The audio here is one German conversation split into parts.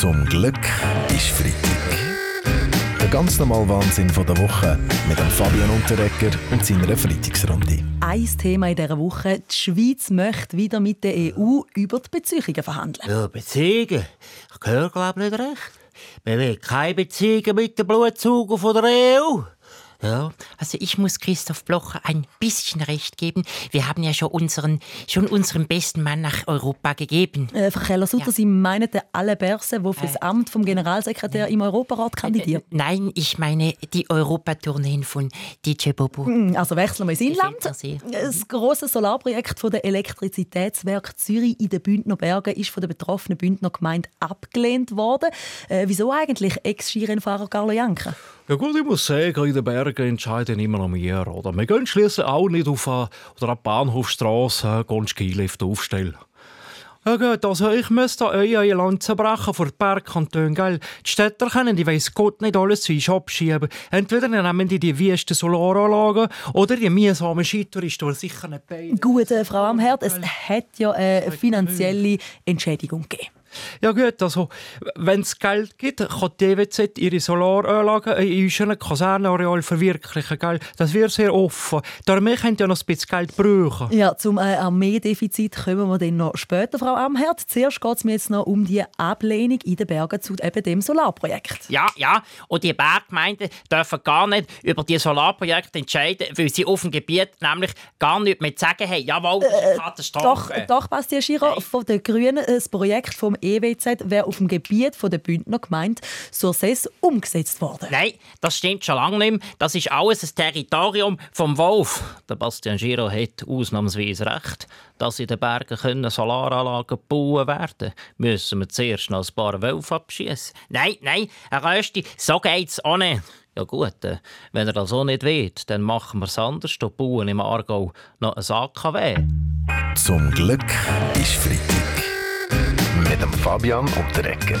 Zum Glück ist Freitag. Der ganz normale Wahnsinn von der Woche mit dem Fabian Unterrecker und seiner Freitagsrunde. Ein Thema in dieser Woche. Die Schweiz möchte wieder mit der EU über die Beziehungen verhandeln. Ja, Beziehungen? Ich höre, glaube nicht recht. Wir will keine Beziehungen mit den Blutzugern von der EU. Ja, also ich muss Christoph Blocher ein bisschen recht geben. Wir haben ja schon unseren, schon unseren besten Mann nach Europa gegeben. Äh, Frau Keller-Sutter, ja. Sie meinen den Alle Berse, der für das äh, Amt vom Generalsekretär äh, im Europarat kandidiert? Äh, nein, ich meine die Europatourneen von DJ Bobo. Hm, also wechseln wir ins Inland. Das große Solarprojekt von der Elektrizitätswerk Zürich in den Bündner Bergen ist von der betroffenen Bündner Gemeinde abgelehnt worden. Äh, wieso eigentlich Ex-Skirennfahrer Carlo Janke? Ja gut, ich muss sagen, in den Bergen entscheiden immer noch mehr. Oder? Wir gehen schließlich auch nicht auf eine, oder eine Bahnhofstrasse äh, Skilift aufstellen. Ja gut, also ich müsste euer Land zerbrechen vor Bergkantonen, gell? Die Städter können, die weiss Gott nicht alles zu uns abschieben. Entweder nehmen die die wüsten Solaranlagen oder die mühsamen Skitouristen, die sicher nicht bei. Gut, äh, Frau Amherd, es hat ja eine finanzielle Entschädigung gegeben. Ja gut, also wenn es Geld gibt, kann die EWZ ihre Solaranlagen in unserem Kasernenareal verwirklichen. Gell? Das wird sehr offen. Darum könnt ihr noch ein bisschen Geld brauchen. Ja, zum äh, Armeedefizit kommen wir dann noch später, Frau Amherd. Zuerst geht es mir jetzt noch um die Ablehnung in den Bergen zu eben dem Solarprojekt. Ja, ja. Und die Berggemeinden dürfen gar nicht über die Solarprojekte entscheiden, weil sie auf dem Gebiet nämlich gar nicht mehr sagen haben, jawohl, äh, Katastrophe. Doch, doch Bastian Schiro, von den Grünen das Projekt vom EWZ wäre auf dem Gebiet der Bündner Gemeinde Surses umgesetzt worden. Nein, das stimmt schon lange nicht mehr. Das ist alles ein Territorium vom Wolf. Der Bastian Giro hat ausnahmsweise recht. Dass in den Bergen können Solaranlagen gebaut werden müssen wir zuerst noch ein paar Wölfe abschießen. Nein, nein, Herr Rösti, so geht's auch nicht. Ja gut, äh, wenn er das auch nicht will, dann machen wir es anders. Da bauen im Aargau noch ein AKW. Zum Glück ist Freitag mit dem Fabian Unterrecker.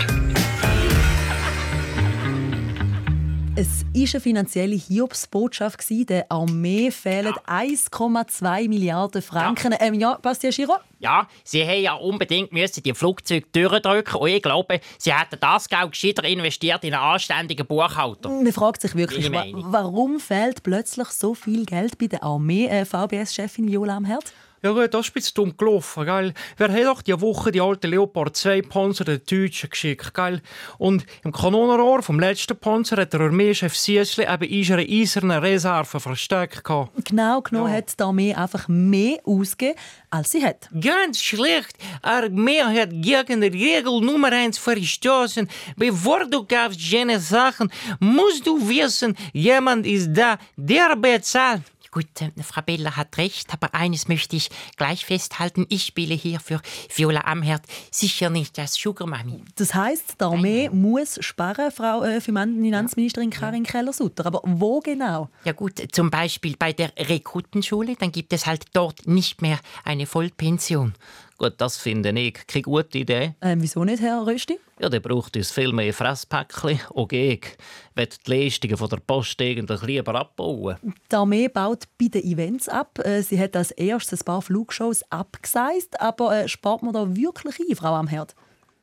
Es war eine finanzielle Hiobsbotschaft. Der Armee fehlen ja. 1,2 Milliarden Franken. Ja. Ähm, ja, Bastian Giro? Ja, sie haben ja unbedingt müssen die Flugzeuge durchdrücken und ich glaube, sie hätten das Geld gescheiter investiert in einen anständigen Buchhalter. Man fragt sich wirklich, wa warum fehlt plötzlich so viel Geld bei der Armee? Äh, VBS-Chefin Viola am Herz? Ja gut, das ist ein bisschen dumm gelaufen, gell? Wer hat doch diese Woche die alte Leopard 2 Panzer den Deutschen geschickt, gell? Und im Kanonenrohr vom letzten Panzer hat der Armeechef Siesli eben unsere eiserne Reserve versteckt. Genau genommen ja. hat die Armee einfach mehr ausgegeben, als sie hat. Ganz schlecht. Die Armee hat gegen die Regel Nummer 1 verstoßen. Bevor du kaufst jene Sachen, musst du wissen, jemand ist da, der bezahlt. Gut, äh, Frau Bella hat recht, aber eines möchte ich gleich festhalten. Ich spiele hier für Viola Amherd sicher nicht als Sugar Mami. Das heißt, die Armee Nein. muss sparen, Frau äh, Finanzministerin Karin Keller-Sutter. Aber wo genau? Ja gut, zum Beispiel bei der Rekrutenschule. Dann gibt es halt dort nicht mehr eine Vollpension. Gut, das finde ich keine gute Idee. Ähm, wieso nicht, Herr Rösti? Ja, der braucht uns viel mehr Fresspäckchen. Und ich will die Leistungen von der Post eigentlich lieber abbauen. Die Armee baut bei den Events ab. Äh, sie hat als erstes ein paar Flugshows abgesagt. Aber äh, spart man da wirklich ein, Frau Amherd?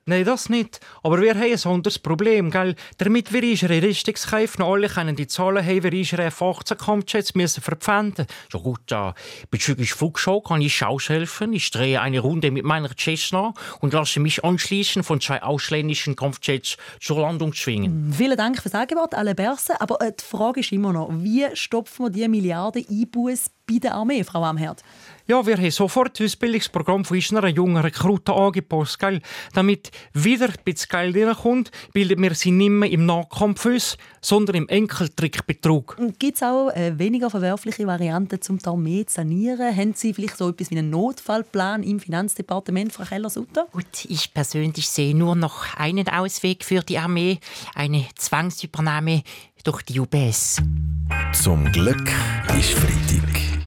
Nein, das nicht. Aber wir haben ein anderes Problem, gell? Damit wir unsere Rüstungskäufe noch alle können die Zahlen haben, wir unsere F-18-Kampfjets müssen verpfänden. Ja gut, ja. Bezüglich Flugshow kann ich aushelfen. Ich drehe eine Runde mit meiner Cessna und lasse mich anschließen von zwei ausländischen Kampfjets zur Landung schwingen. Mm, vielen Dank fürs Angebot, alle Börse. Aber äh, die Frage ist immer noch, wie stopfen wir die Milliarden Einbuß bei der Armee, Frau Amherd? Ja, wir haben sofort das Bildungsprogramm von unseren jungen Rekruten angepasst, gell? damit wieder ein bisschen Geld reinkommt, bilden wir sie nicht mehr im Nahkampf aus, sondern im Enkeltrickbetrug. Gibt es auch äh, weniger verwerfliche Varianten, um die Armee zu sanieren? Haben Sie vielleicht so etwas wie einen Notfallplan im Finanzdepartement, Frau Keller-Sutter? Gut, ich persönlich sehe nur noch einen Ausweg für die Armee, eine Zwangsübernahme durch die UBS. Zum Glück ist Freitag.